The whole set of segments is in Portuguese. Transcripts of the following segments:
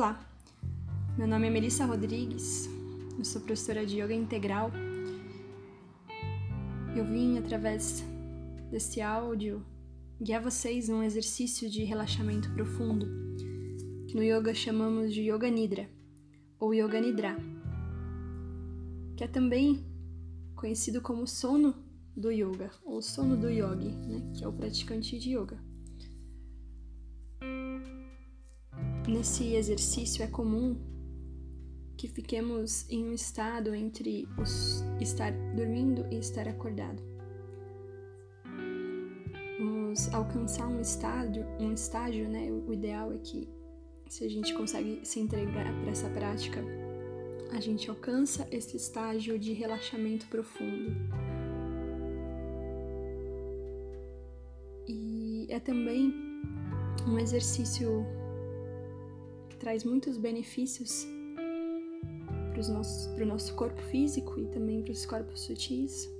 Olá, meu nome é Melissa Rodrigues, eu sou professora de Yoga Integral. Eu vim através desse áudio guiar vocês num exercício de relaxamento profundo, que no yoga chamamos de Yoga Nidra ou Yoga Nidra, que é também conhecido como sono do yoga ou sono do yogi, né, que é o praticante de yoga. Nesse exercício é comum que fiquemos em um estado entre estar dormindo e estar acordado. Vamos alcançar um estágio, um estágio, né? O ideal é que se a gente consegue se entregar para essa prática, a gente alcança esse estágio de relaxamento profundo. E é também um exercício traz muitos benefícios para o nosso corpo físico e também para os corpos sutis.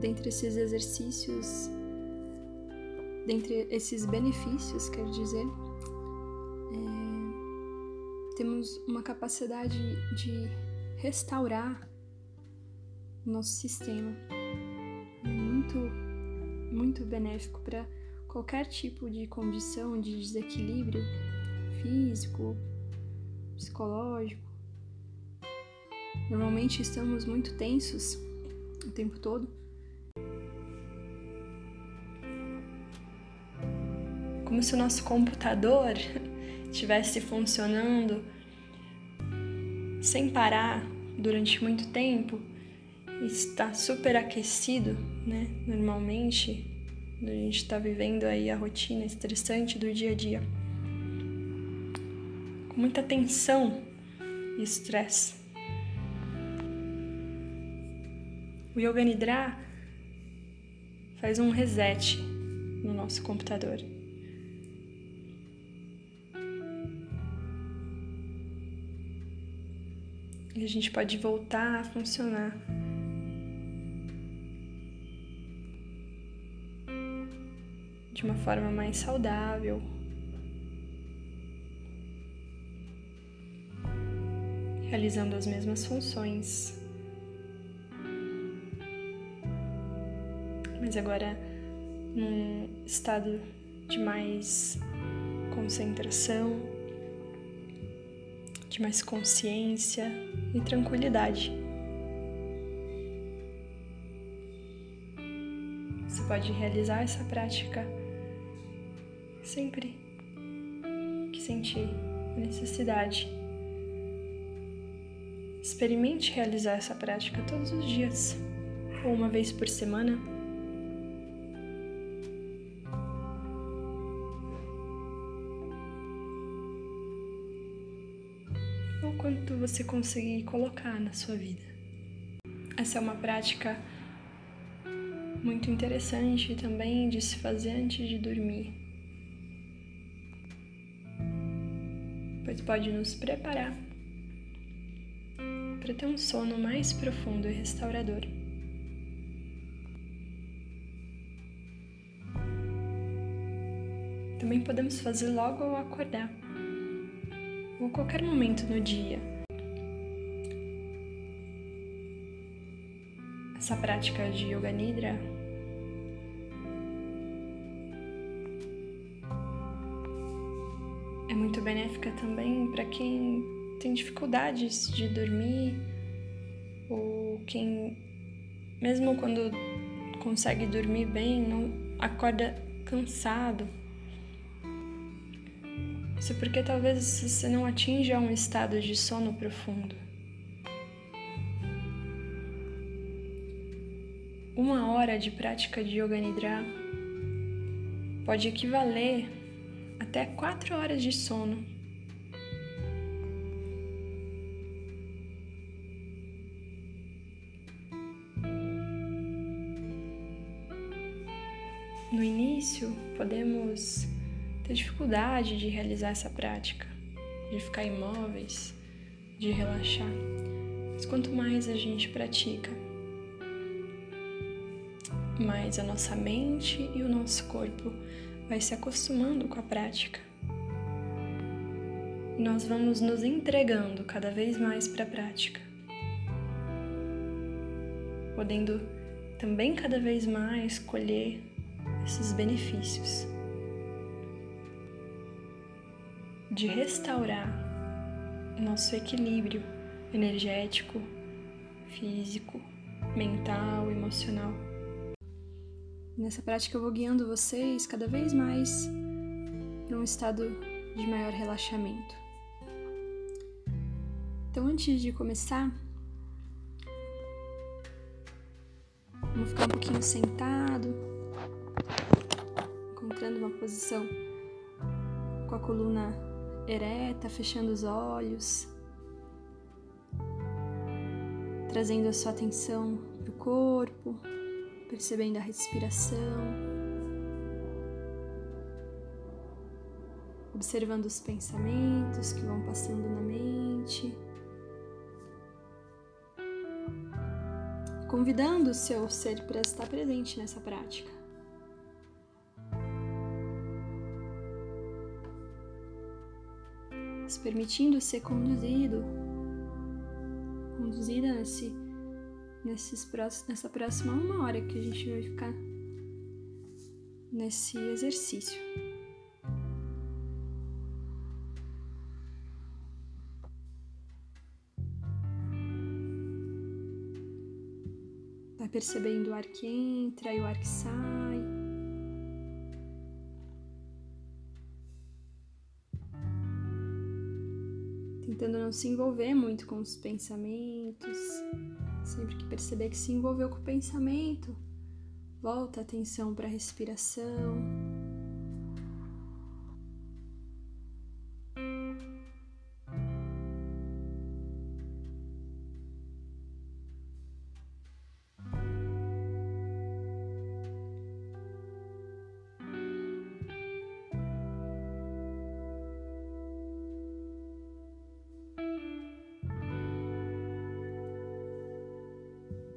Dentre esses exercícios, dentre esses benefícios, quer dizer, é, temos uma capacidade de restaurar o nosso sistema. É muito, muito benéfico para qualquer tipo de condição de desequilíbrio físico, psicológico. Normalmente estamos muito tensos o tempo todo. Como se o nosso computador estivesse funcionando sem parar durante muito tempo, está super aquecido, né? Normalmente a gente está vivendo aí a rotina estressante do dia a dia. Com muita tensão e estresse. O Yoga Nidra faz um reset no nosso computador. E a gente pode voltar a funcionar de uma forma mais saudável. Realizando as mesmas funções. Mas agora num estado de mais concentração, de mais consciência e tranquilidade. Você pode realizar essa prática sempre que sentir necessidade. Experimente realizar essa prática todos os dias, ou uma vez por semana. Ou quanto você conseguir colocar na sua vida. Essa é uma prática muito interessante também de se fazer antes de dormir. Pode nos preparar para ter um sono mais profundo e restaurador. Também podemos fazer logo ao acordar, ou qualquer momento no dia. Essa prática de Yoga Nidra também para quem tem dificuldades de dormir ou quem, mesmo quando consegue dormir bem, não acorda cansado. Isso porque talvez você não atinja um estado de sono profundo. Uma hora de prática de Yoga Nidra pode equivaler até quatro horas de sono. No início, podemos ter dificuldade de realizar essa prática, de ficar imóveis, de relaxar. Mas quanto mais a gente pratica, mais a nossa mente e o nosso corpo vai se acostumando com a prática. nós vamos nos entregando cada vez mais para a prática, podendo também cada vez mais colher esses benefícios de restaurar nosso equilíbrio energético, físico, mental, emocional. Nessa prática eu vou guiando vocês cada vez mais para um estado de maior relaxamento. Então, antes de começar, vamos ficar um pouquinho sentado, encontrando uma posição com a coluna ereta, fechando os olhos, trazendo a sua atenção para o corpo, percebendo a respiração, observando os pensamentos que vão passando na mente. convidando o seu ser para estar presente nessa prática. Permitindo ser conduzido, conduzida nesse, nesses, nessa próxima uma hora que a gente vai ficar nesse exercício. percebendo o ar que entra e o ar que sai. Tentando não se envolver muito com os pensamentos. Sempre que perceber que se envolveu com o pensamento, volta a atenção para a respiração.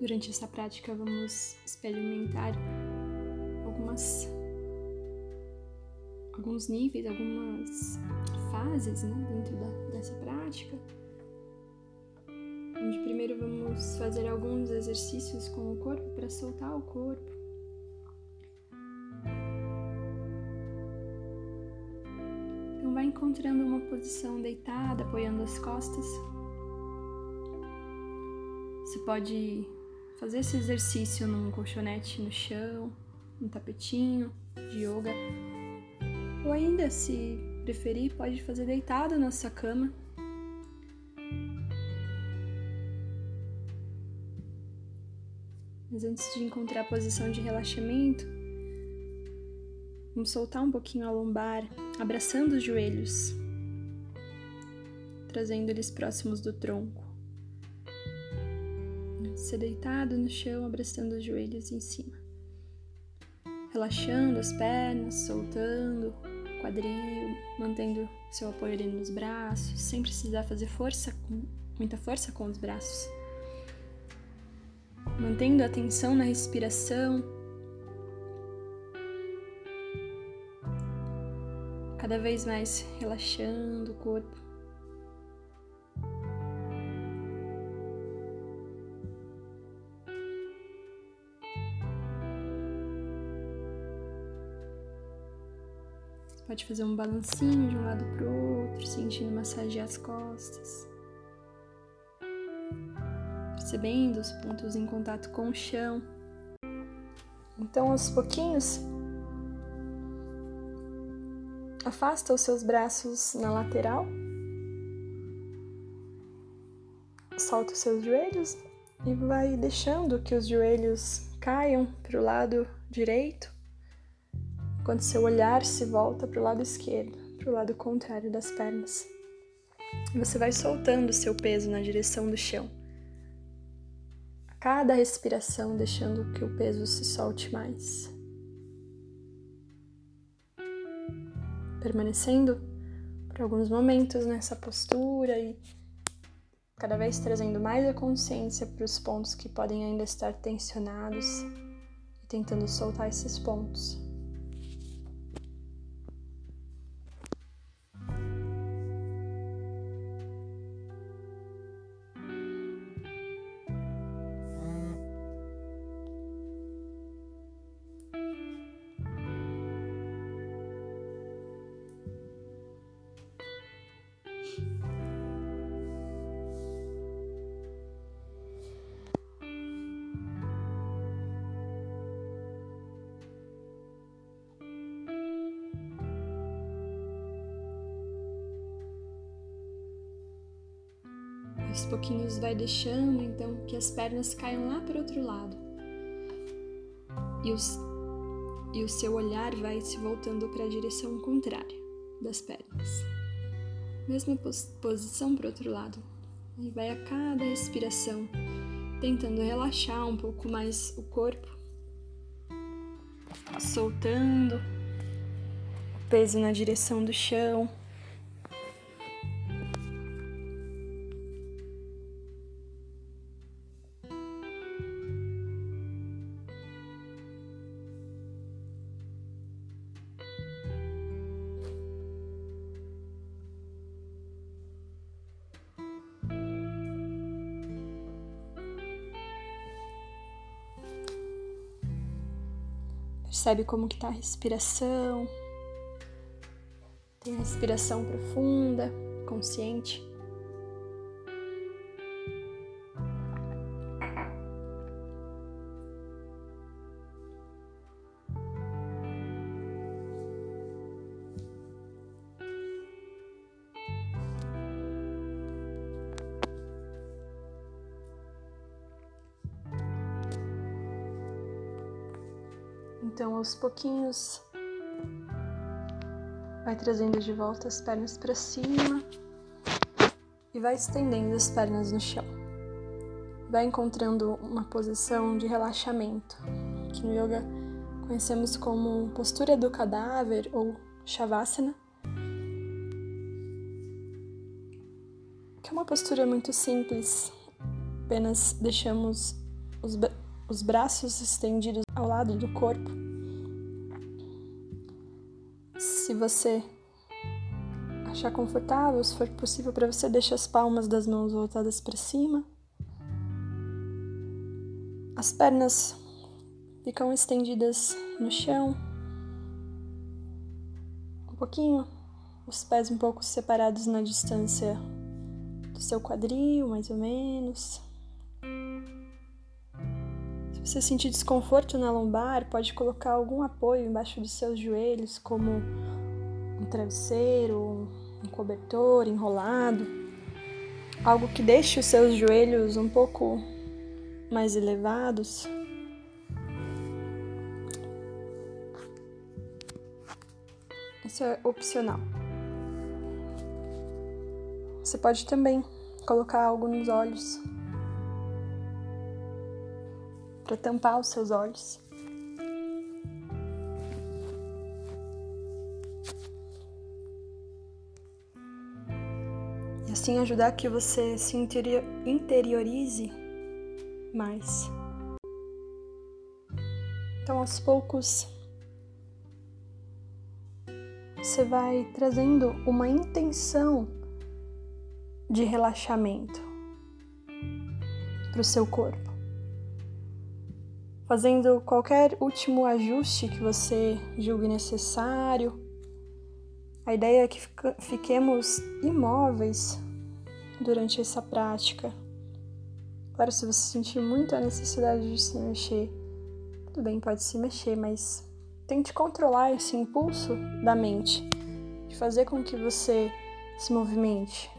Durante essa prática, vamos experimentar algumas alguns níveis, algumas fases né, dentro da, dessa prática. Onde primeiro vamos fazer alguns exercícios com o corpo para soltar o corpo. Então, vai encontrando uma posição deitada, apoiando as costas. Você pode fazer esse exercício num colchonete no chão, um tapetinho de yoga. Ou ainda, se preferir, pode fazer deitado na sua cama. Mas antes de encontrar a posição de relaxamento, vamos soltar um pouquinho a lombar, abraçando os joelhos, trazendo eles próximos do tronco ser deitado no chão, abraçando os joelhos em cima. Relaxando as pernas, soltando o quadril, mantendo seu apoio ali nos braços, sem precisar fazer força, muita força com os braços. Mantendo a atenção na respiração. Cada vez mais relaxando o corpo. Pode fazer um balancinho de um lado para o outro, sentindo massagear as costas. Percebendo os pontos em contato com o chão. Então, aos pouquinhos, afasta os seus braços na lateral. Solta os seus joelhos e vai deixando que os joelhos caiam para o lado direito quando seu olhar se volta para o lado esquerdo, para o lado contrário das pernas. Você vai soltando seu peso na direção do chão. A cada respiração, deixando que o peso se solte mais. Permanecendo por alguns momentos nessa postura e cada vez trazendo mais a consciência para os pontos que podem ainda estar tensionados e tentando soltar esses pontos. Aos pouquinhos vai deixando então que as pernas caiam lá para o outro lado. E, os, e o seu olhar vai se voltando para a direção contrária das pernas. Mesma pos posição para o outro lado. E vai a cada respiração tentando relaxar um pouco mais o corpo, soltando o peso na direção do chão. Percebe como que tá a respiração. Tem respiração profunda, consciente. Aos pouquinhos, vai trazendo de volta as pernas para cima e vai estendendo as pernas no chão. Vai encontrando uma posição de relaxamento, que no yoga conhecemos como postura do cadáver ou shavasana. Que é uma postura muito simples, apenas deixamos os, os braços estendidos ao lado do corpo você achar confortável, se for possível para você, deixa as palmas das mãos voltadas para cima. As pernas ficam estendidas no chão. Um pouquinho, os pés um pouco separados na distância do seu quadril, mais ou menos. Se você sentir desconforto na lombar, pode colocar algum apoio embaixo dos seus joelhos, como um travesseiro, um cobertor enrolado, algo que deixe os seus joelhos um pouco mais elevados. Isso é opcional. Você pode também colocar algo nos olhos para tampar os seus olhos. Assim ajudar que você se interiorize mais. Então, aos poucos, você vai trazendo uma intenção de relaxamento para o seu corpo, fazendo qualquer último ajuste que você julgue necessário. A ideia é que fiquemos imóveis durante essa prática. Claro, se você sentir muito a necessidade de se mexer, tudo bem, pode se mexer, mas tente controlar esse impulso da mente, de fazer com que você se movimente.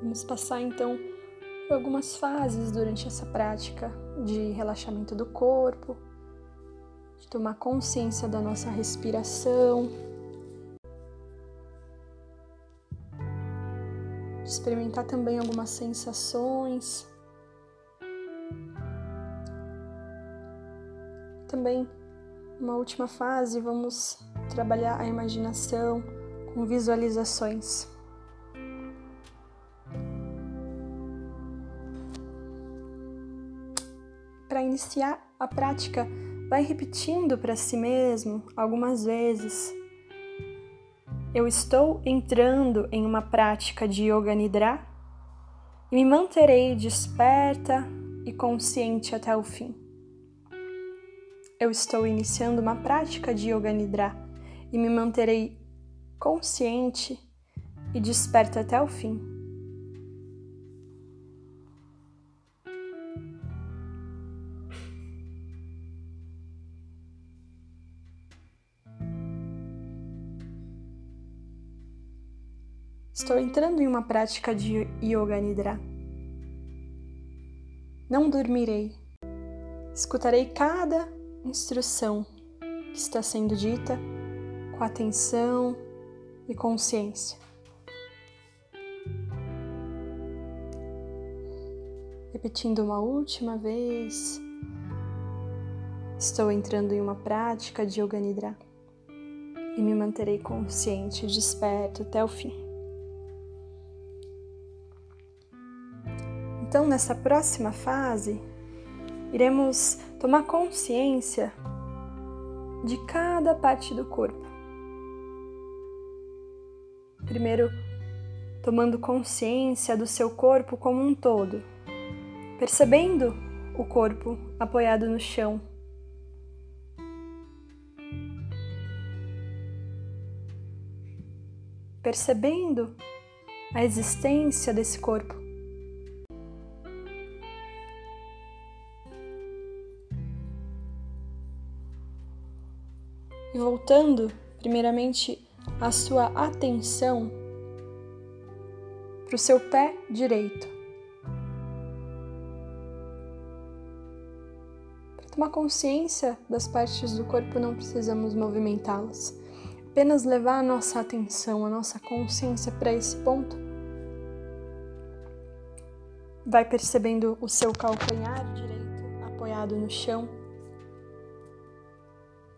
Vamos passar então por algumas fases durante essa prática de relaxamento do corpo, de tomar consciência da nossa respiração, de experimentar também algumas sensações. Também, uma última fase, vamos trabalhar a imaginação com visualizações. Para iniciar a prática, vai repetindo para si mesmo algumas vezes. Eu estou entrando em uma prática de Yoga Nidra e me manterei desperta e consciente até o fim. Eu estou iniciando uma prática de Yoga Nidra e me manterei consciente e desperta até o fim. Estou entrando em uma prática de Yoga Nidra. Não dormirei. Escutarei cada instrução que está sendo dita com atenção e consciência. Repetindo uma última vez, estou entrando em uma prática de Yoga Nidra e me manterei consciente e desperto até o fim. Então, nessa próxima fase, iremos tomar consciência de cada parte do corpo. Primeiro, tomando consciência do seu corpo como um todo, percebendo o corpo apoiado no chão. Percebendo a existência desse corpo. Voltando, primeiramente, a sua atenção para o seu pé direito. Para tomar consciência das partes do corpo, não precisamos movimentá-las. Apenas levar a nossa atenção, a nossa consciência para esse ponto. Vai percebendo o seu calcanhar direito apoiado no chão.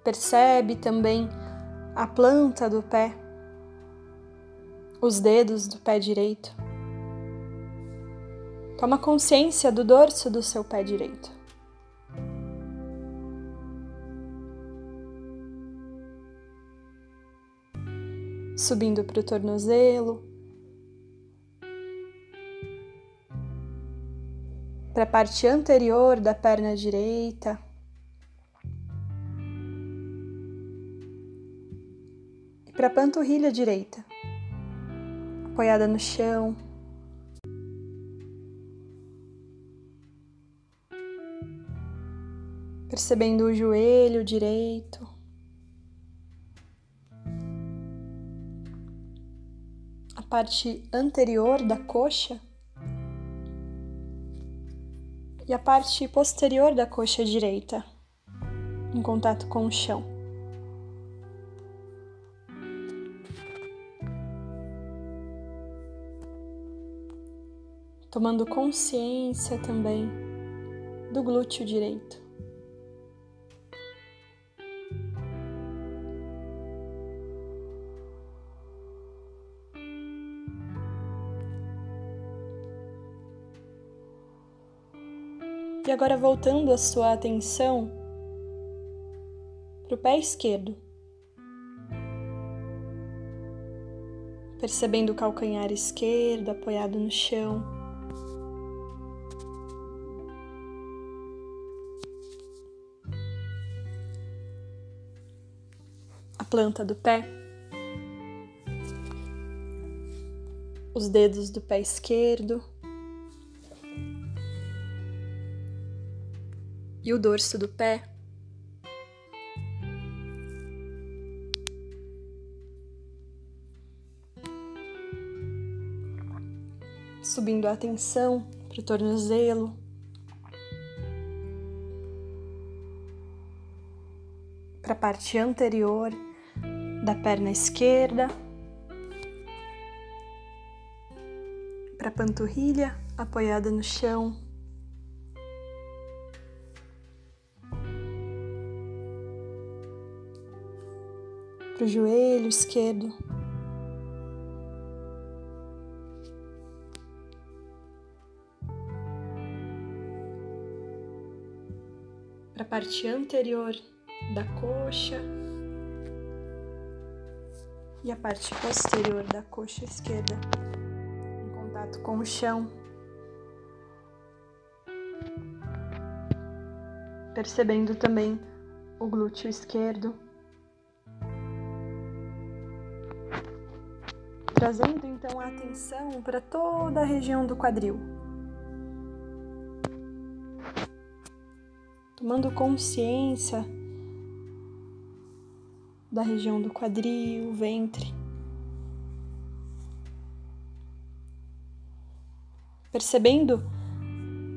Percebe também a planta do pé, os dedos do pé direito. Toma consciência do dorso do seu pé direito. Subindo para o tornozelo, para a parte anterior da perna direita. Para a panturrilha direita, apoiada no chão. Percebendo o joelho direito. A parte anterior da coxa e a parte posterior da coxa direita, em contato com o chão. Tomando consciência também do glúteo direito. E agora voltando a sua atenção para o pé esquerdo. Percebendo o calcanhar esquerdo apoiado no chão. Planta do pé, os dedos do pé esquerdo. E o dorso do pé. Subindo a atenção para o tornozelo, para a parte anterior da perna esquerda para a panturrilha apoiada no chão. Para o joelho esquerdo. Para a parte anterior da coxa e a parte posterior da coxa esquerda em contato com o chão. Percebendo também o glúteo esquerdo. Trazendo então a atenção para toda a região do quadril. Tomando consciência da região do quadril, ventre. percebendo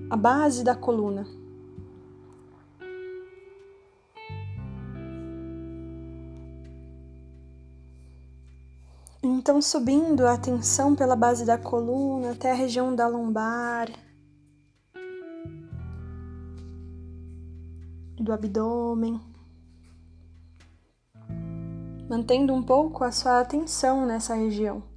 a base da coluna. Então, subindo a atenção pela base da coluna até a região da lombar, do abdômen, mantendo um pouco a sua atenção nessa região.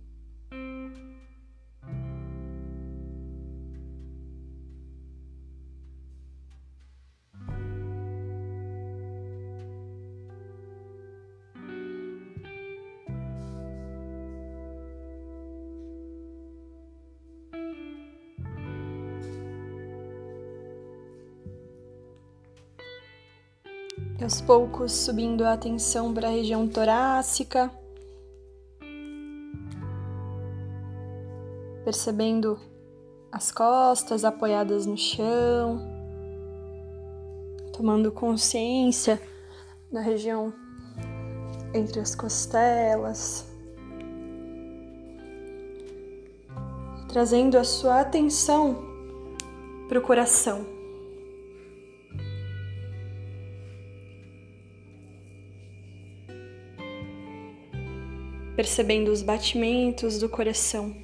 Aos poucos subindo a atenção para a região torácica, percebendo as costas apoiadas no chão, tomando consciência na região entre as costelas, trazendo a sua atenção para o coração. Percebendo os batimentos do coração.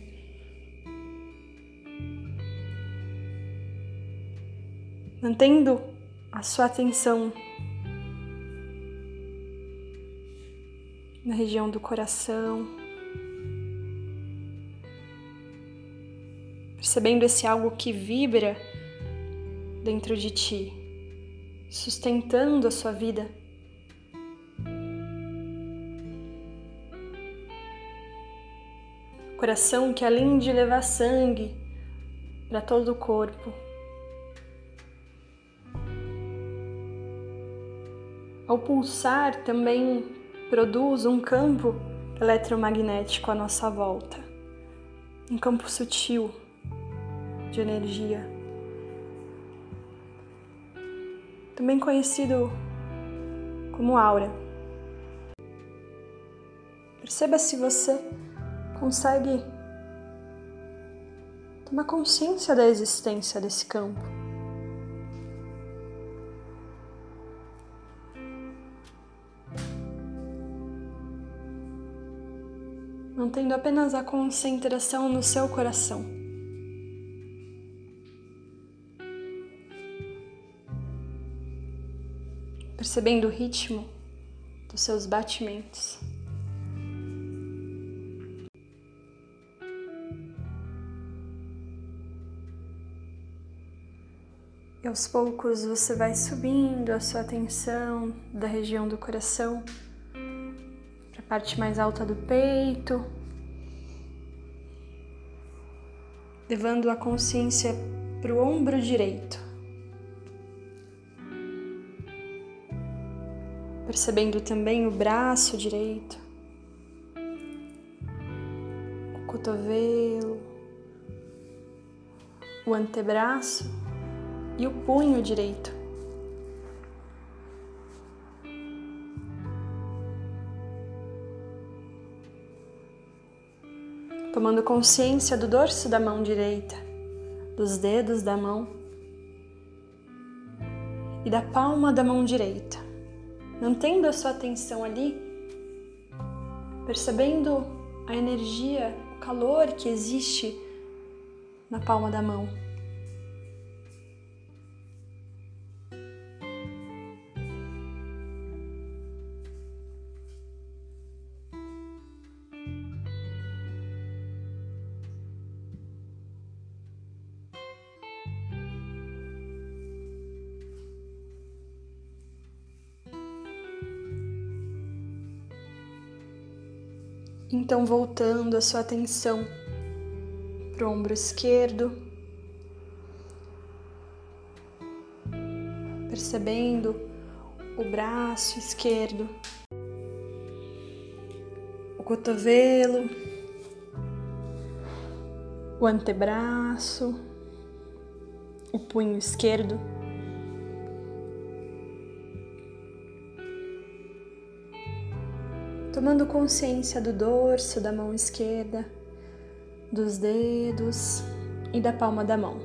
Mantendo a sua atenção na região do coração, percebendo esse algo que vibra dentro de ti, sustentando a sua vida. Coração que além de levar sangue para todo o corpo, ao pulsar também produz um campo eletromagnético à nossa volta, um campo sutil de energia, também conhecido como aura. Perceba se você consegue tomar consciência da existência desse campo. Mantendo apenas a concentração no seu coração. Percebendo o ritmo dos seus batimentos. E aos poucos você vai subindo a sua atenção da região do coração para a parte mais alta do peito, levando a consciência para o ombro direito. Percebendo também o braço direito, o cotovelo, o antebraço e o punho direito. Tomando consciência do dorso da mão direita, dos dedos da mão e da palma da mão direita, mantendo a sua atenção ali, percebendo a energia, o calor que existe na palma da mão. Então, voltando a sua atenção para o ombro esquerdo, percebendo o braço esquerdo, o cotovelo, o antebraço, o punho esquerdo. Tomando consciência do dorso da mão esquerda, dos dedos, e da palma da mão.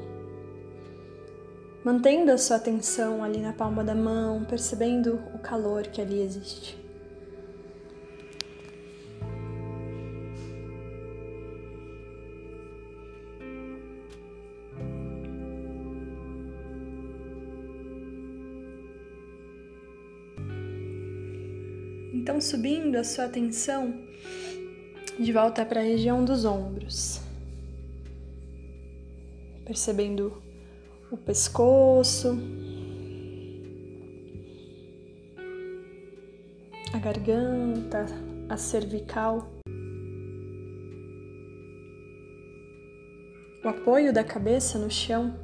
Mantendo a sua atenção ali na palma da mão, percebendo o calor que ali existe. Então, subindo a sua atenção de volta para a região dos ombros, percebendo o pescoço, a garganta, a cervical, o apoio da cabeça no chão.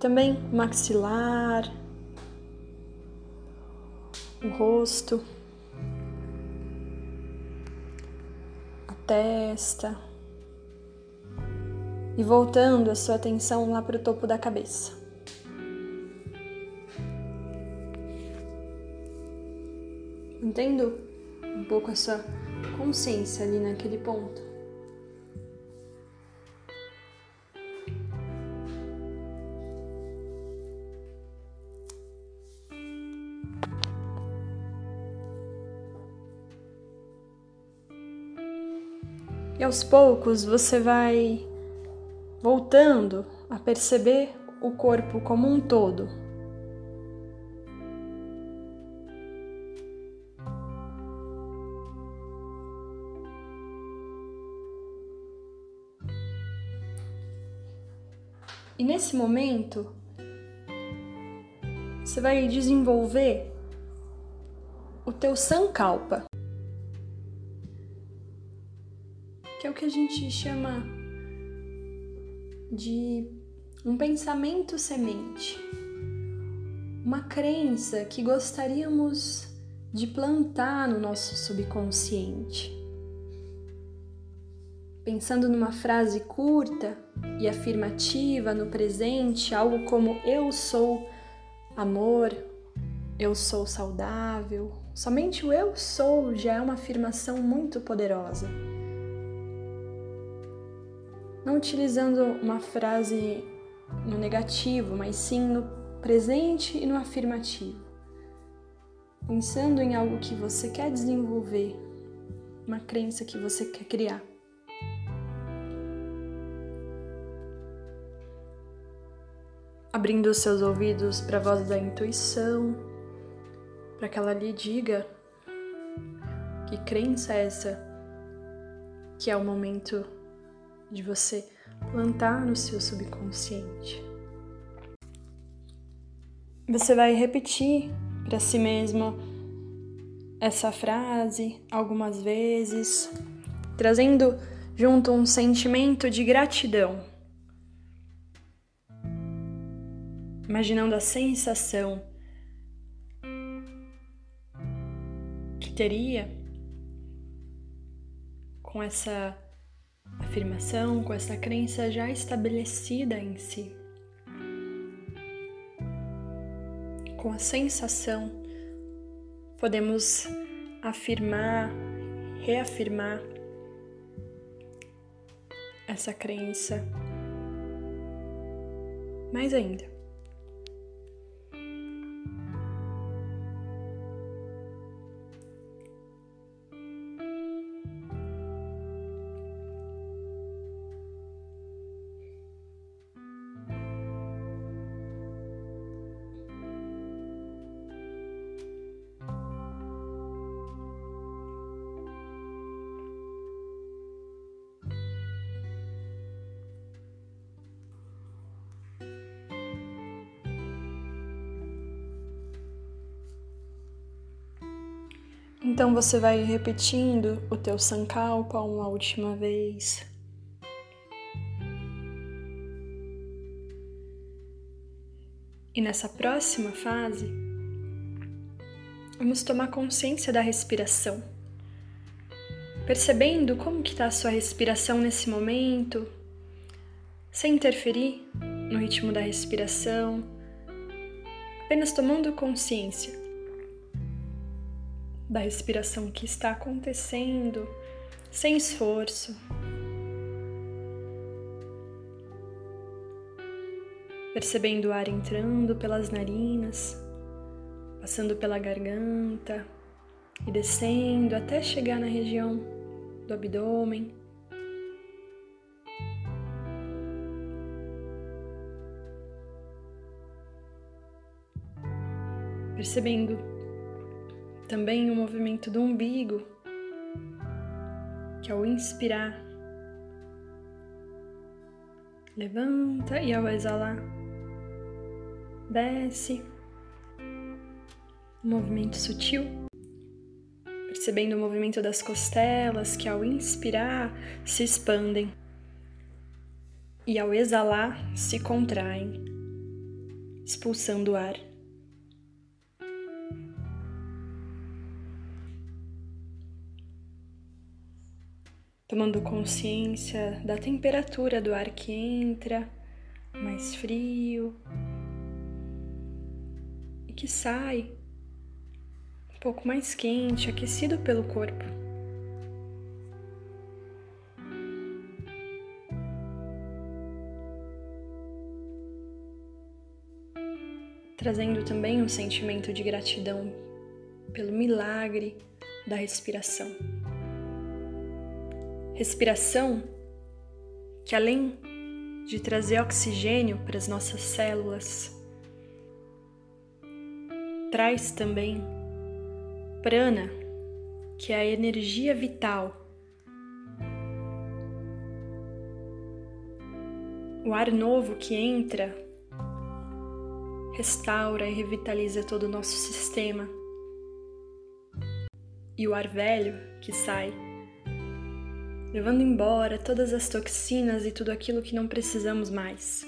Também maxilar, o rosto, a testa e voltando a sua atenção lá para o topo da cabeça. Mantendo um pouco a sua consciência ali naquele ponto. E aos poucos você vai voltando a perceber o corpo como um todo. E nesse momento, você vai desenvolver o teu sankalpa. Que é o que a gente chama de um pensamento semente, uma crença que gostaríamos de plantar no nosso subconsciente. Pensando numa frase curta e afirmativa no presente, algo como eu sou amor, eu sou saudável. Somente o eu sou já é uma afirmação muito poderosa não utilizando uma frase no negativo, mas sim no presente e no afirmativo. Pensando em algo que você quer desenvolver, uma crença que você quer criar. Abrindo os seus ouvidos para a voz da intuição, para que ela lhe diga que crença é essa que é o momento de você plantar no seu subconsciente. Você vai repetir para si mesmo essa frase algumas vezes, trazendo junto um sentimento de gratidão. Imaginando a sensação que teria com essa afirmação, com essa crença já estabelecida em si. Com a sensação, podemos afirmar, reafirmar essa crença mais ainda. Então você vai repetindo o teu sankalpa uma última vez. E nessa próxima fase, vamos tomar consciência da respiração. Percebendo como que está a sua respiração nesse momento, sem interferir no ritmo da respiração, apenas tomando consciência da respiração que está acontecendo, sem esforço. Percebendo o ar entrando pelas narinas, passando pela garganta e descendo até chegar na região do abdômen. Percebendo também o movimento do umbigo, que ao inspirar, levanta e ao exalar, desce. Um movimento sutil, percebendo o movimento das costelas que ao inspirar se expandem e ao exalar se contraem, expulsando o ar. Tomando consciência da temperatura do ar que entra, mais frio, e que sai um pouco mais quente, aquecido pelo corpo. Trazendo também um sentimento de gratidão pelo milagre da respiração respiração que, além de trazer oxigênio para as nossas células, traz também prana, que é a energia vital. O ar novo que entra restaura e revitaliza todo o nosso sistema. E o ar velho que sai levando embora todas as toxinas e tudo aquilo que não precisamos mais.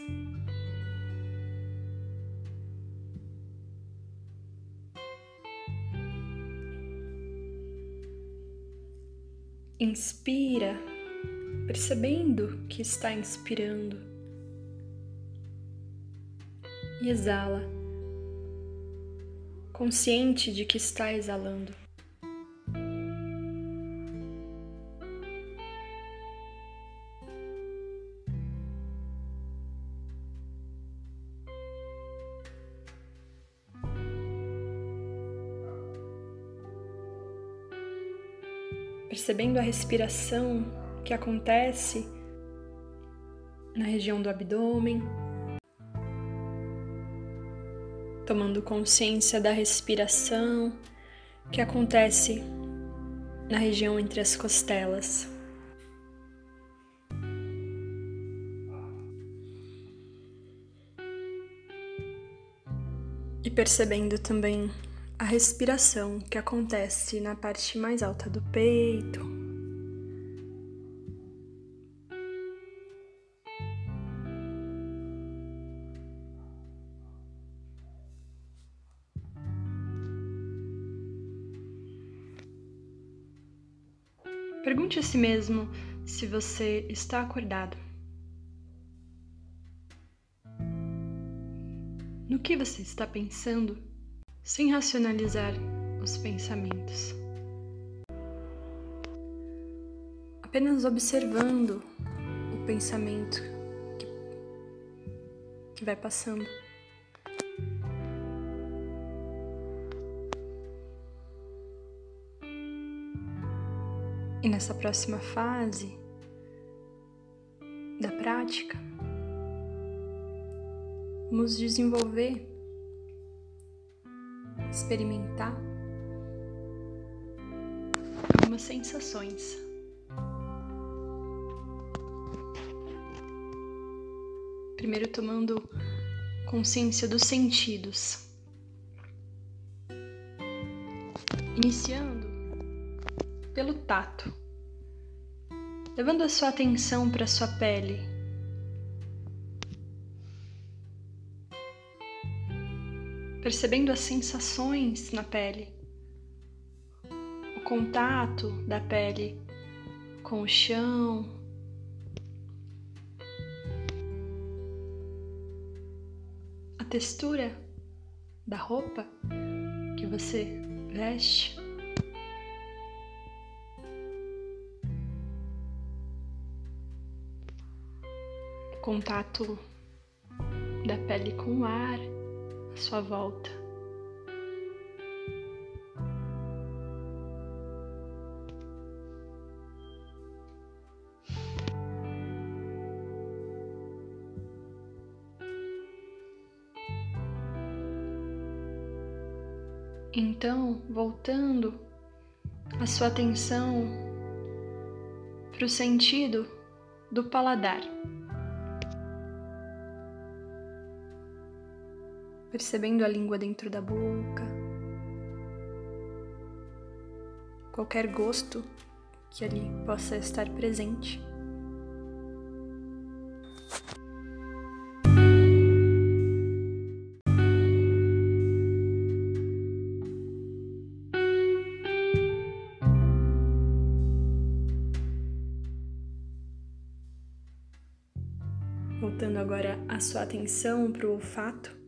Inspira, percebendo que está inspirando. E exala, consciente de que está exalando. Percebendo a respiração que acontece na região do abdômen, tomando consciência da respiração que acontece na região entre as costelas. E percebendo também a respiração que acontece na parte mais alta do peito. Pergunte a si mesmo se você está acordado. No que você está pensando sem racionalizar os pensamentos. Apenas observando o pensamento que, que vai passando. E nessa próxima fase da prática, vamos desenvolver experimentar algumas sensações. Primeiro, tomando consciência dos sentidos. Iniciando pelo tato, levando a sua atenção para a sua pele percebendo as sensações na pele, o contato da pele com o chão. A textura da roupa que você veste. o Contato da pele com o ar à sua volta. Então, voltando a sua atenção para o sentido do paladar. Percebendo a língua dentro da boca, qualquer gosto que ali possa estar presente. Voltando agora a sua atenção para o olfato.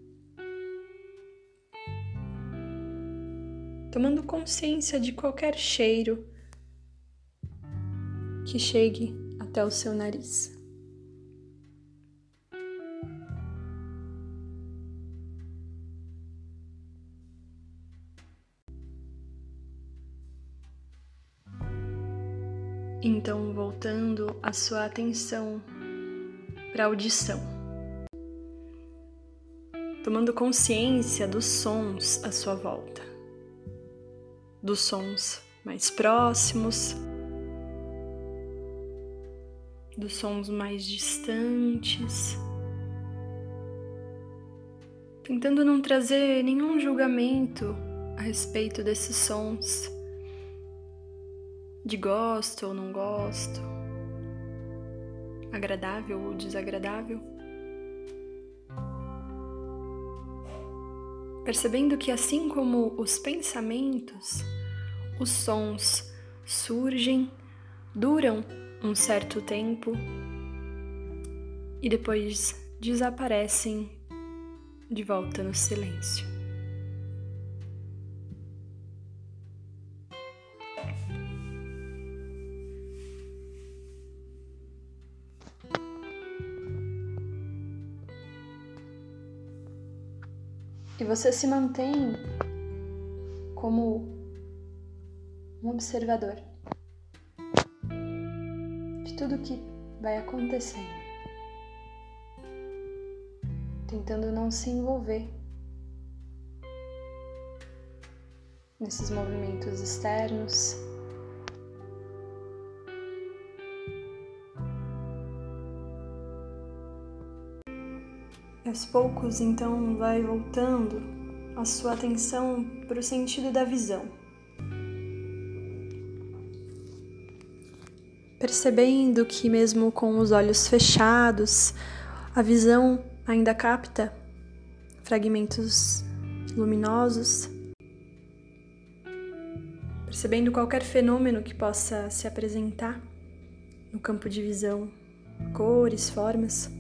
Tomando consciência de qualquer cheiro que chegue até o seu nariz. Então, voltando a sua atenção para audição. Tomando consciência dos sons à sua volta, dos sons mais próximos, dos sons mais distantes, tentando não trazer nenhum julgamento a respeito desses sons, de gosto ou não gosto agradável ou desagradável. Percebendo que, assim como os pensamentos, os sons surgem, duram um certo tempo e depois desaparecem de volta no silêncio. E você se mantém como um observador de tudo que vai acontecendo, tentando não se envolver nesses movimentos externos. aos poucos, então, vai voltando a sua atenção para o sentido da visão. Percebendo que, mesmo com os olhos fechados, a visão ainda capta fragmentos luminosos. Percebendo qualquer fenômeno que possa se apresentar no campo de visão, cores, formas.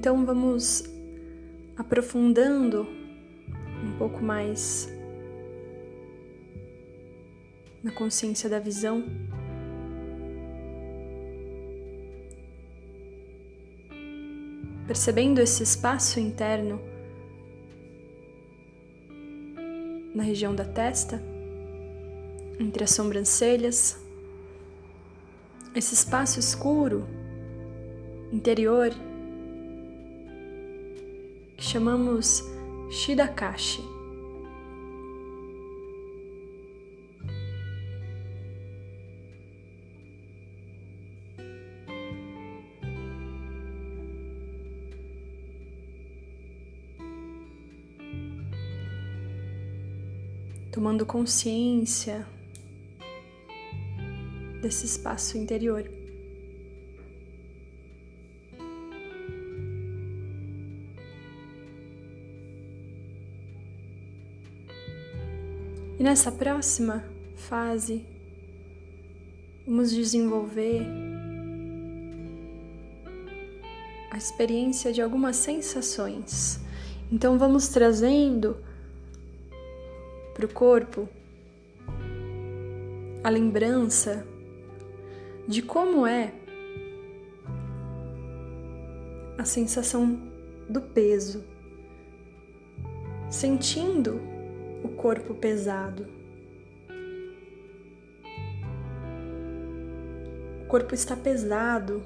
Então vamos aprofundando um pouco mais na consciência da visão. Percebendo esse espaço interno na região da testa, entre as sobrancelhas, esse espaço escuro interior que chamamos Shidakashi. Tomando consciência desse espaço interior. E nessa próxima fase, vamos desenvolver experiência de algumas sensações. Então vamos trazendo para o corpo a lembrança de como é a sensação do peso, sentindo o corpo pesado. O corpo está pesado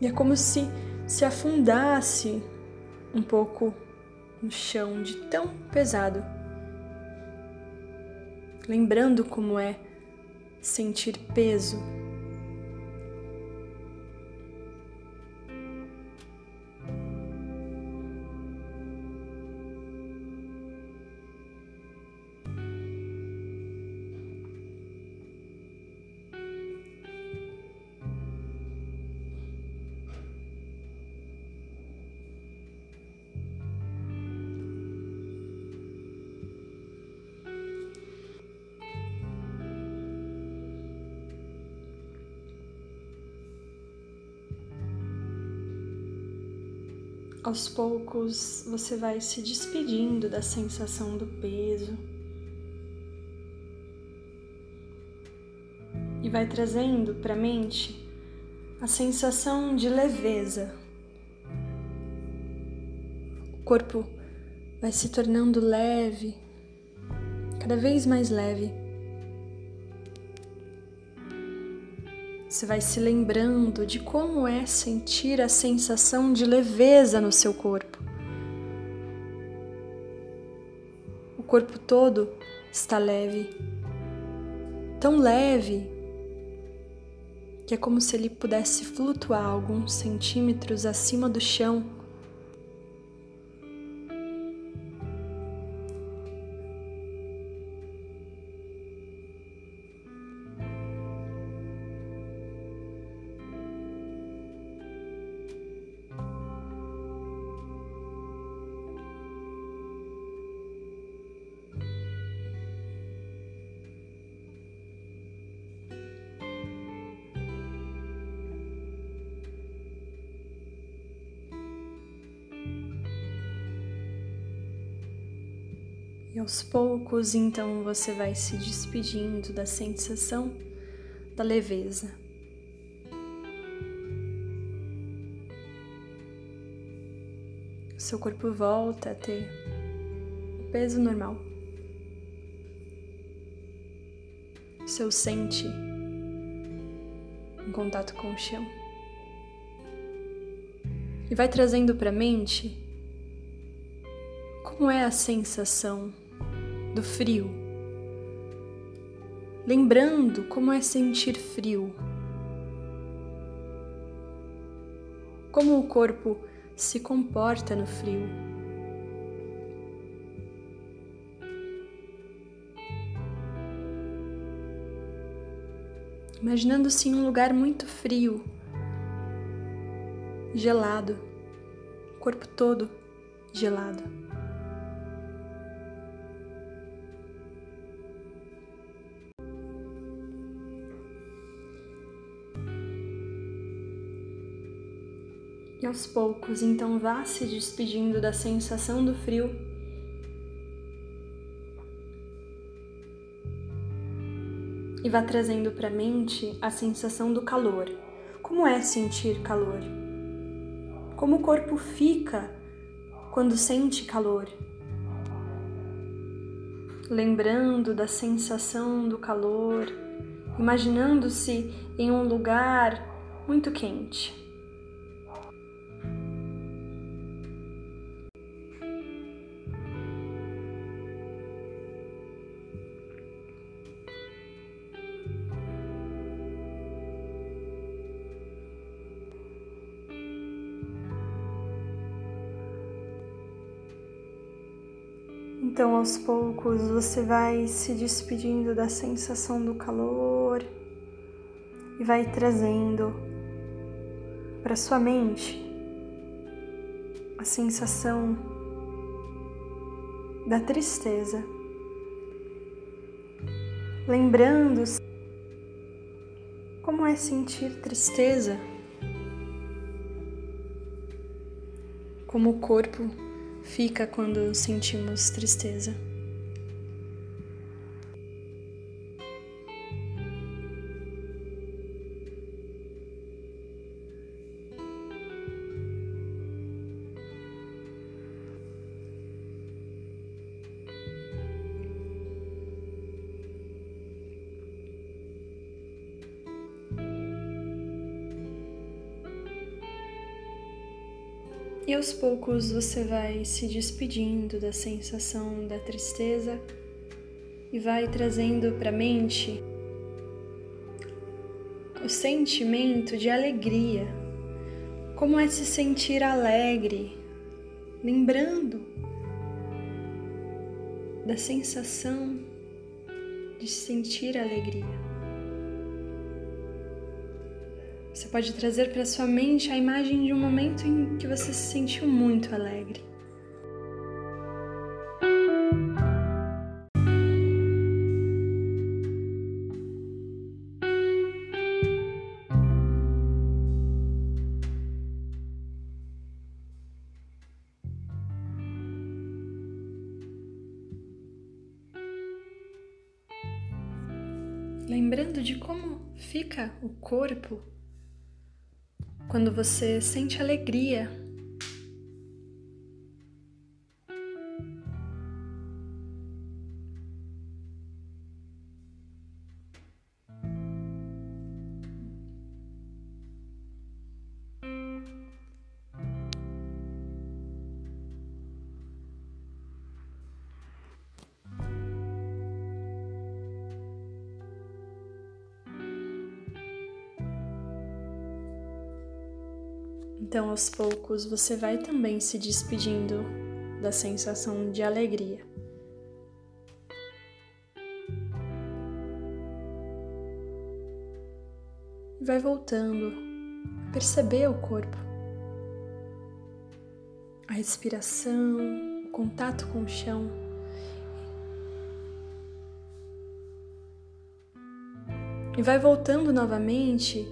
e é como se se afundasse um pouco no chão de tão pesado. Lembrando como é sentir peso. Aos poucos você vai se despedindo da sensação do peso e vai trazendo para a mente a sensação de leveza. O corpo vai se tornando leve, cada vez mais leve. Você vai se lembrando de como é sentir a sensação de leveza no seu corpo. O corpo todo está leve, tão leve que é como se ele pudesse flutuar alguns centímetros acima do chão aos poucos, então, você vai se despedindo da sensação da leveza. Seu corpo volta a ter o peso normal. Seu sente em contato com o chão. E vai trazendo para a mente como é a sensação do frio, lembrando como é sentir frio, como o corpo se comporta no frio. Imaginando-se em um lugar muito frio, gelado, corpo todo gelado. Aos poucos, então vá se despedindo da sensação do frio. E vá trazendo para a mente a sensação do calor. Como é sentir calor? Como o corpo fica quando sente calor? Lembrando da sensação do calor, imaginando-se em um lugar muito quente. Então, aos poucos, você vai se despedindo da sensação do calor e vai trazendo para sua mente a sensação da tristeza. Lembrando como é sentir tristeza. como o corpo fica quando sentimos tristeza. Aos poucos você vai se despedindo da sensação da tristeza e vai trazendo para a mente o sentimento de alegria. Como é se sentir alegre, lembrando da sensação de sentir alegria. Pode trazer para sua mente a imagem de um momento em que você se sentiu muito alegre. Lembrando de como fica o corpo quando você sente alegria Então, aos poucos, você vai também se despedindo da sensação de alegria. Vai voltando a perceber o corpo, a respiração, o contato com o chão. E vai voltando novamente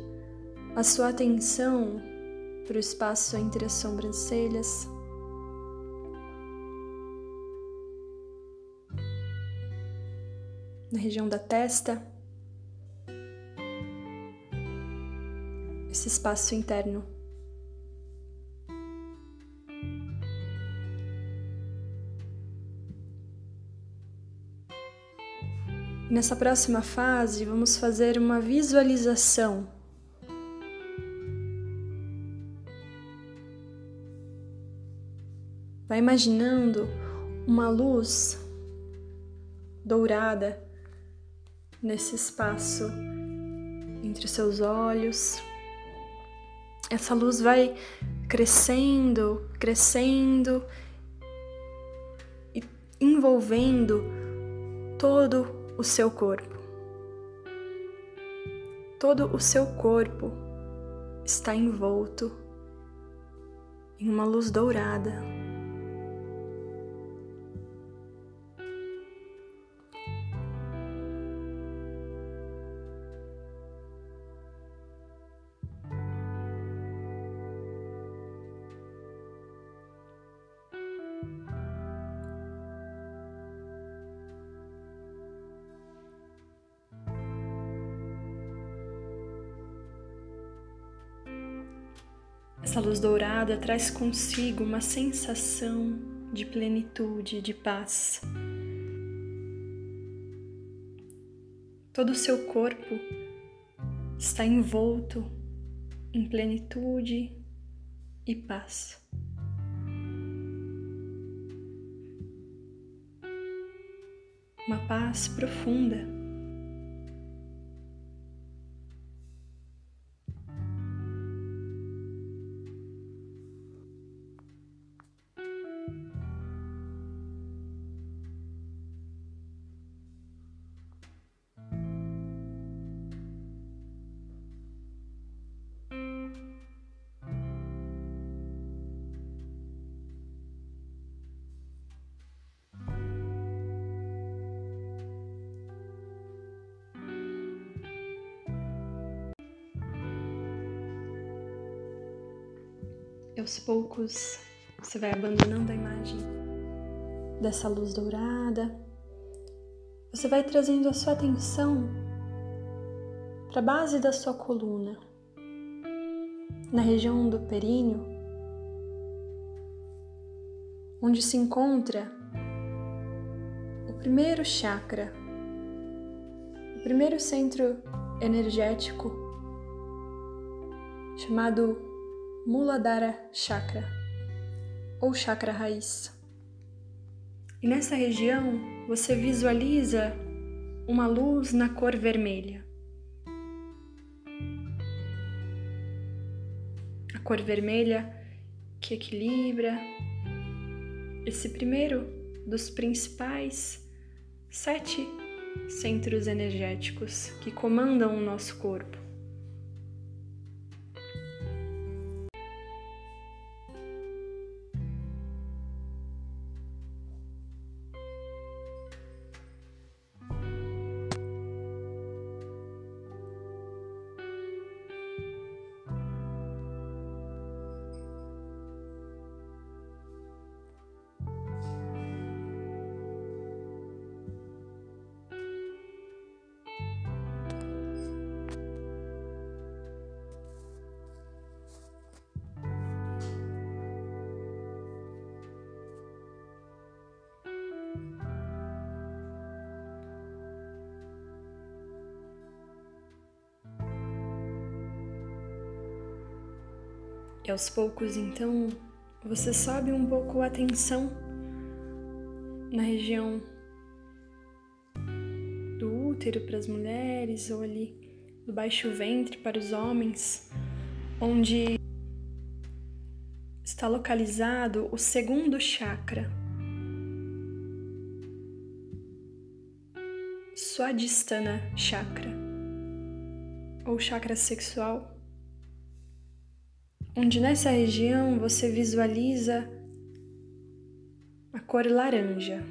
a sua atenção para o espaço entre as sobrancelhas. Na região da testa, esse espaço interno. Nessa próxima fase, vamos fazer uma visualização imaginando uma luz dourada nesse espaço entre os seus olhos. Essa luz vai crescendo, crescendo e envolvendo todo o seu corpo. Todo o seu corpo está envolto em uma luz dourada. Essa luz dourada traz consigo uma sensação de plenitude, de paz. Todo o seu corpo está envolto em plenitude e paz. Uma paz profunda. Aos poucos Você vai abandonando a imagem dessa luz dourada. Você vai trazendo a sua atenção para a base da sua coluna, na região do períneo, onde se encontra o primeiro chakra, o primeiro centro energético chamado Muladhara Chakra ou chakra raiz. E nessa região você visualiza uma luz na cor vermelha. A cor vermelha que equilibra esse primeiro dos principais sete centros energéticos que comandam o nosso corpo. E aos poucos, então, você sobe um pouco a tensão na região do útero para as mulheres ou ali do baixo ventre para os homens, onde está localizado o segundo chakra. Swadhisthana Chakra, ou chakra sexual onde nessa região você visualiza a cor laranja.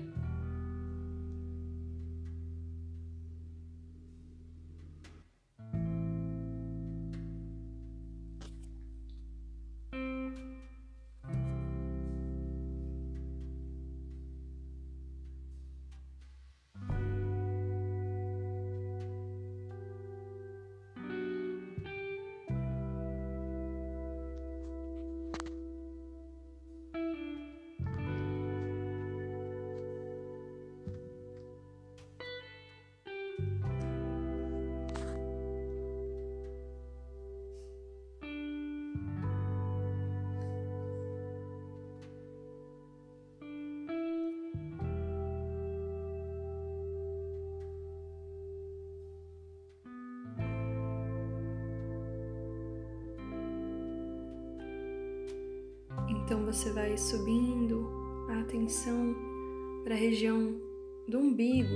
Então você vai subindo a atenção para a região do umbigo,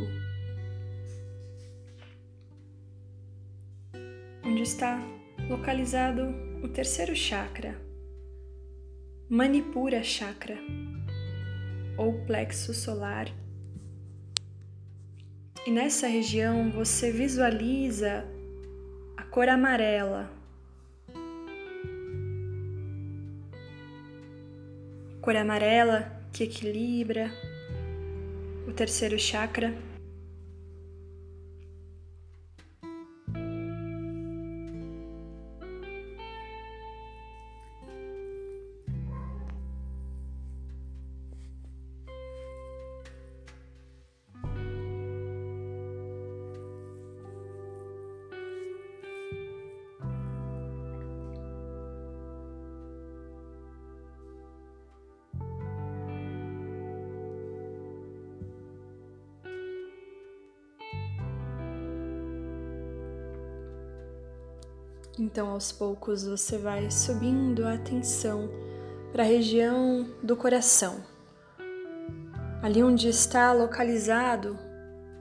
onde está localizado o terceiro chakra, Manipura Chakra, ou plexo solar. E nessa região você visualiza a cor amarela cor amarela que equilibra o terceiro chakra. Então, aos poucos, você vai subindo a atenção para a região do coração, ali onde está localizado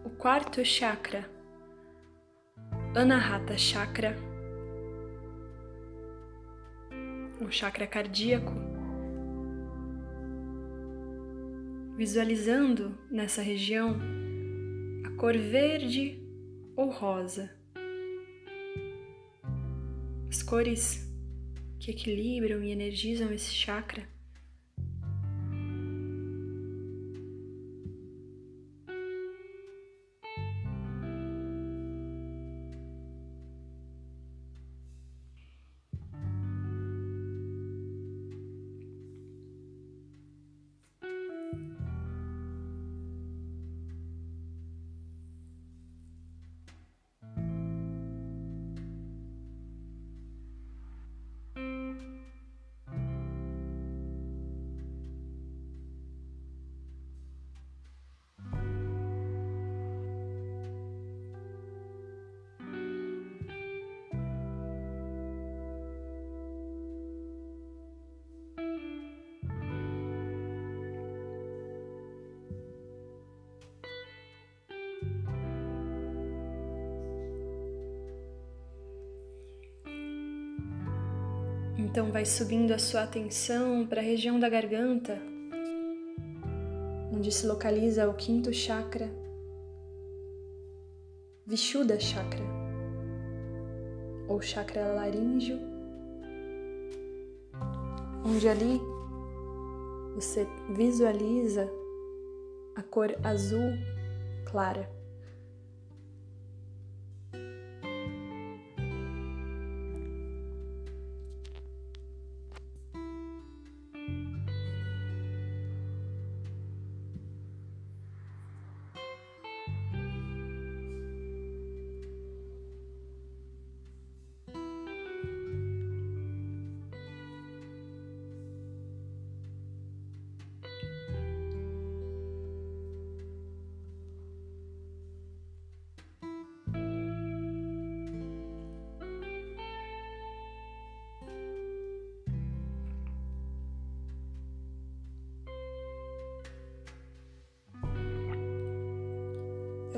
o quarto chakra, Anahata Chakra, o chakra cardíaco. Visualizando nessa região a cor verde ou rosa cores que equilibram e energizam esse chakra vai subindo a sua atenção para a região da garganta, onde se localiza o quinto chakra, Vishuddha Chakra, ou chakra laríngeo, onde ali você visualiza a cor azul clara.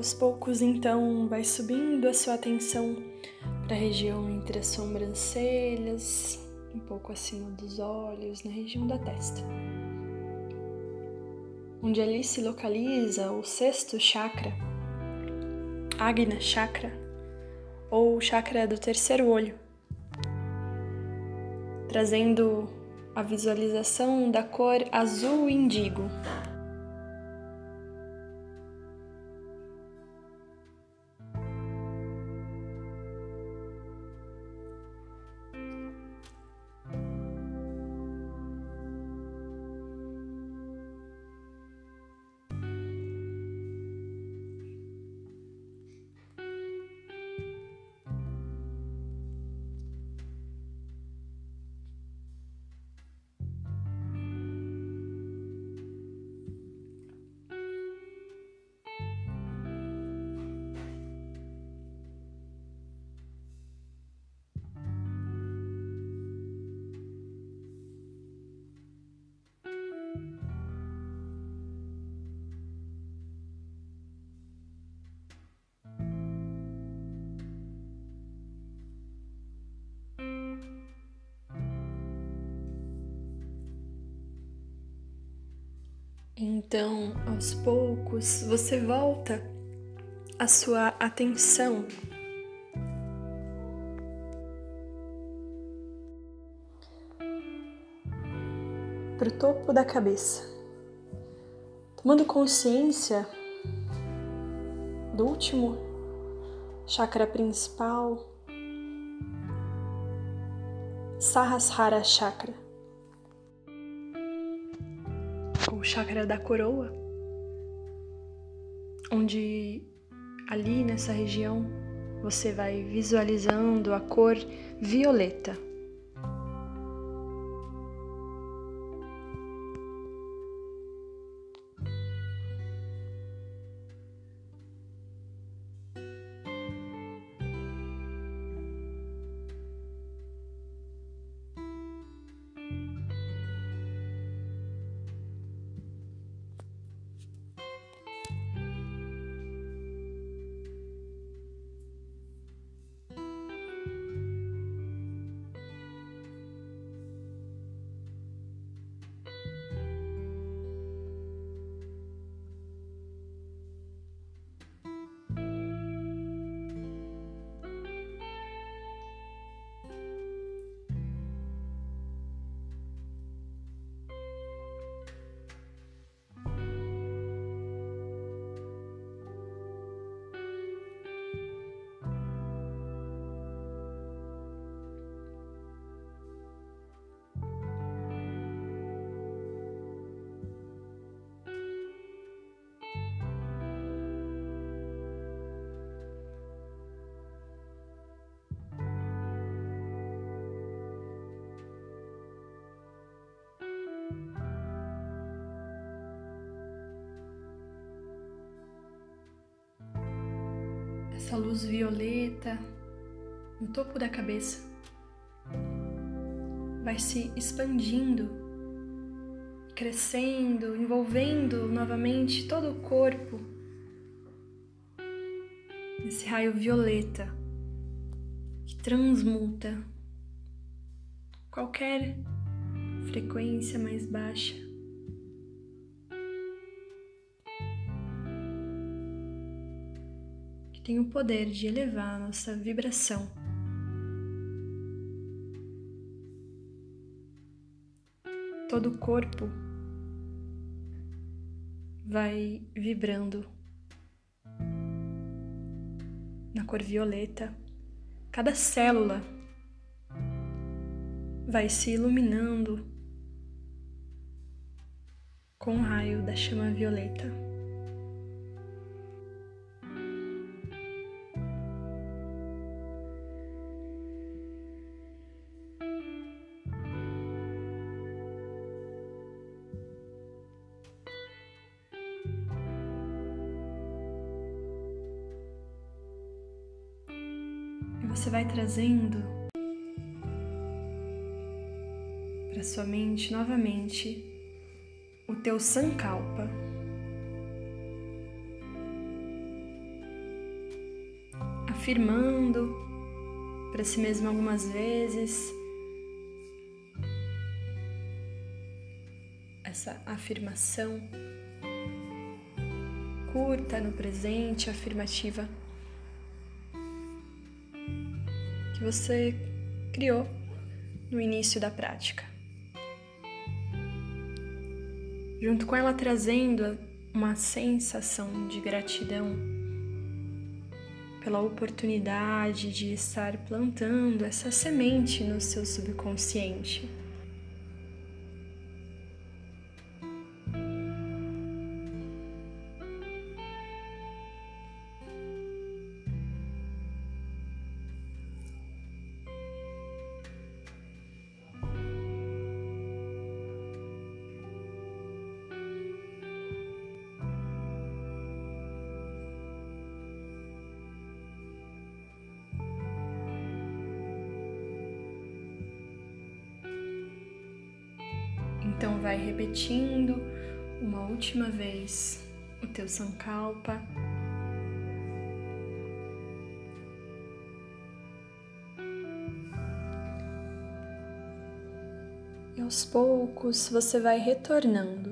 Aos poucos, então, vai subindo a sua atenção para a região entre as sobrancelhas, um pouco acima dos olhos, na região da testa. Onde ali se localiza o sexto chakra, Agna Chakra, ou chakra do terceiro olho, trazendo a visualização da cor azul índigo. Aos poucos, você volta a sua atenção. Para o topo da cabeça, tomando consciência do último chakra principal, Sahasrara Chakra. o chakra da coroa, onde ali nessa região você vai visualizando a cor violeta. Topo da cabeça vai se expandindo, crescendo, envolvendo novamente todo o corpo esse raio violeta que transmuta qualquer frequência mais baixa. Que tem o poder de elevar a nossa vibração. Todo o corpo vai vibrando na cor violeta. Cada célula vai se iluminando com o raio da chama violeta. Trazendo para sua mente novamente o teu sankalpa. Afirmando para si mesmo algumas vezes essa afirmação curta no presente, afirmativa você criou no início da prática. junto com ela trazendo uma sensação de gratidão pela oportunidade de estar plantando essa semente no seu subconsciente. O teu sankalpa. E aos poucos você vai retornando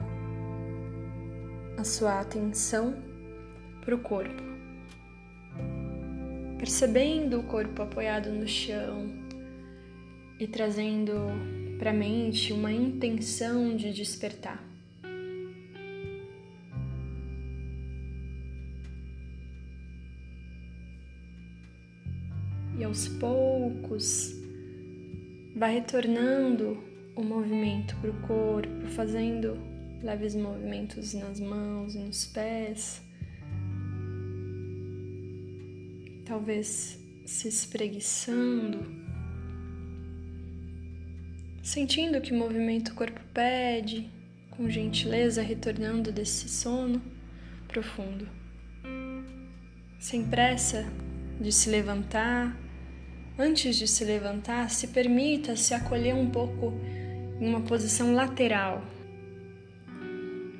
a sua atenção para o corpo, percebendo o corpo apoiado no chão e trazendo para a mente uma intenção de despertar. Poucos vai retornando o movimento para o corpo, fazendo leves movimentos nas mãos e nos pés. Talvez se espreguiçando sentindo que movimento o corpo pede, com gentileza retornando desse sono profundo. Sem pressa de se levantar, antes de se levantar, se permita se acolher um pouco em uma posição lateral,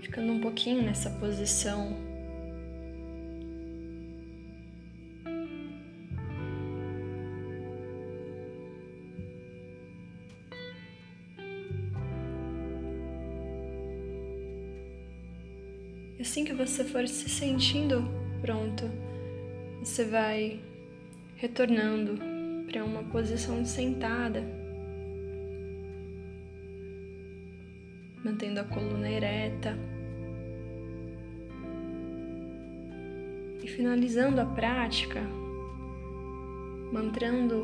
ficando um pouquinho nessa posição. Assim que você for se sentindo pronto, você vai retornando para uma posição sentada, mantendo a coluna ereta. E finalizando a prática, mantrando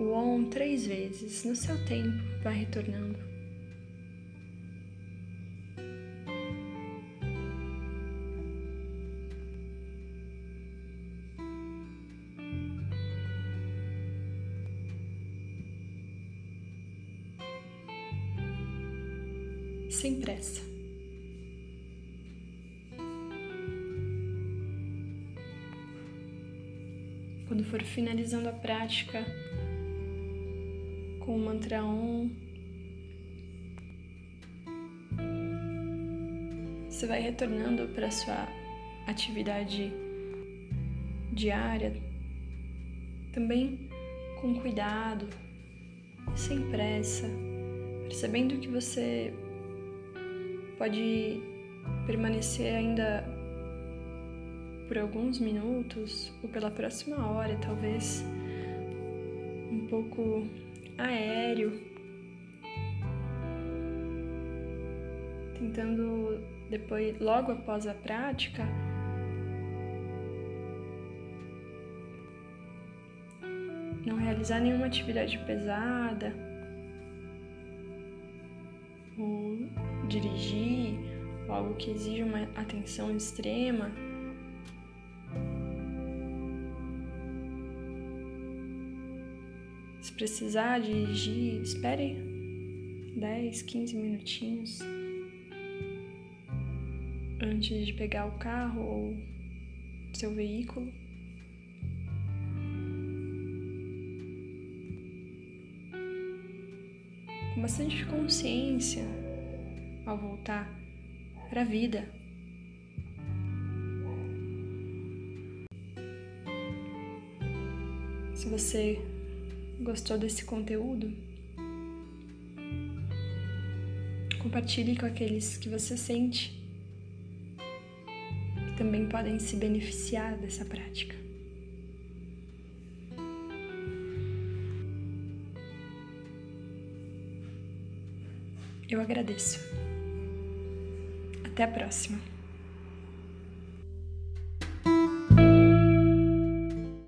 o OM três vezes no seu tempo, vai retornando. Sem pressa. Quando for finalizando a prática com o mantra Om, você vai retornando para sua atividade diária, também com cuidado, sem pressa, percebendo que você pode permanecer ainda por alguns minutos ou pela próxima hora, talvez um pouco aéreo, tentando depois, logo após a prática, não realizar nenhuma atividade pesada dirigir algo que exija uma atenção extrema. Se precisar dirigir, espere 10, 15 minutinhos antes de pegar o carro ou seu veículo. Com bastante consciência ao voltar para a vida. Se você gostou desse conteúdo, compartilhe com aqueles que você sente também podem se beneficiar dessa prática. Eu agradeço. Até a próxima.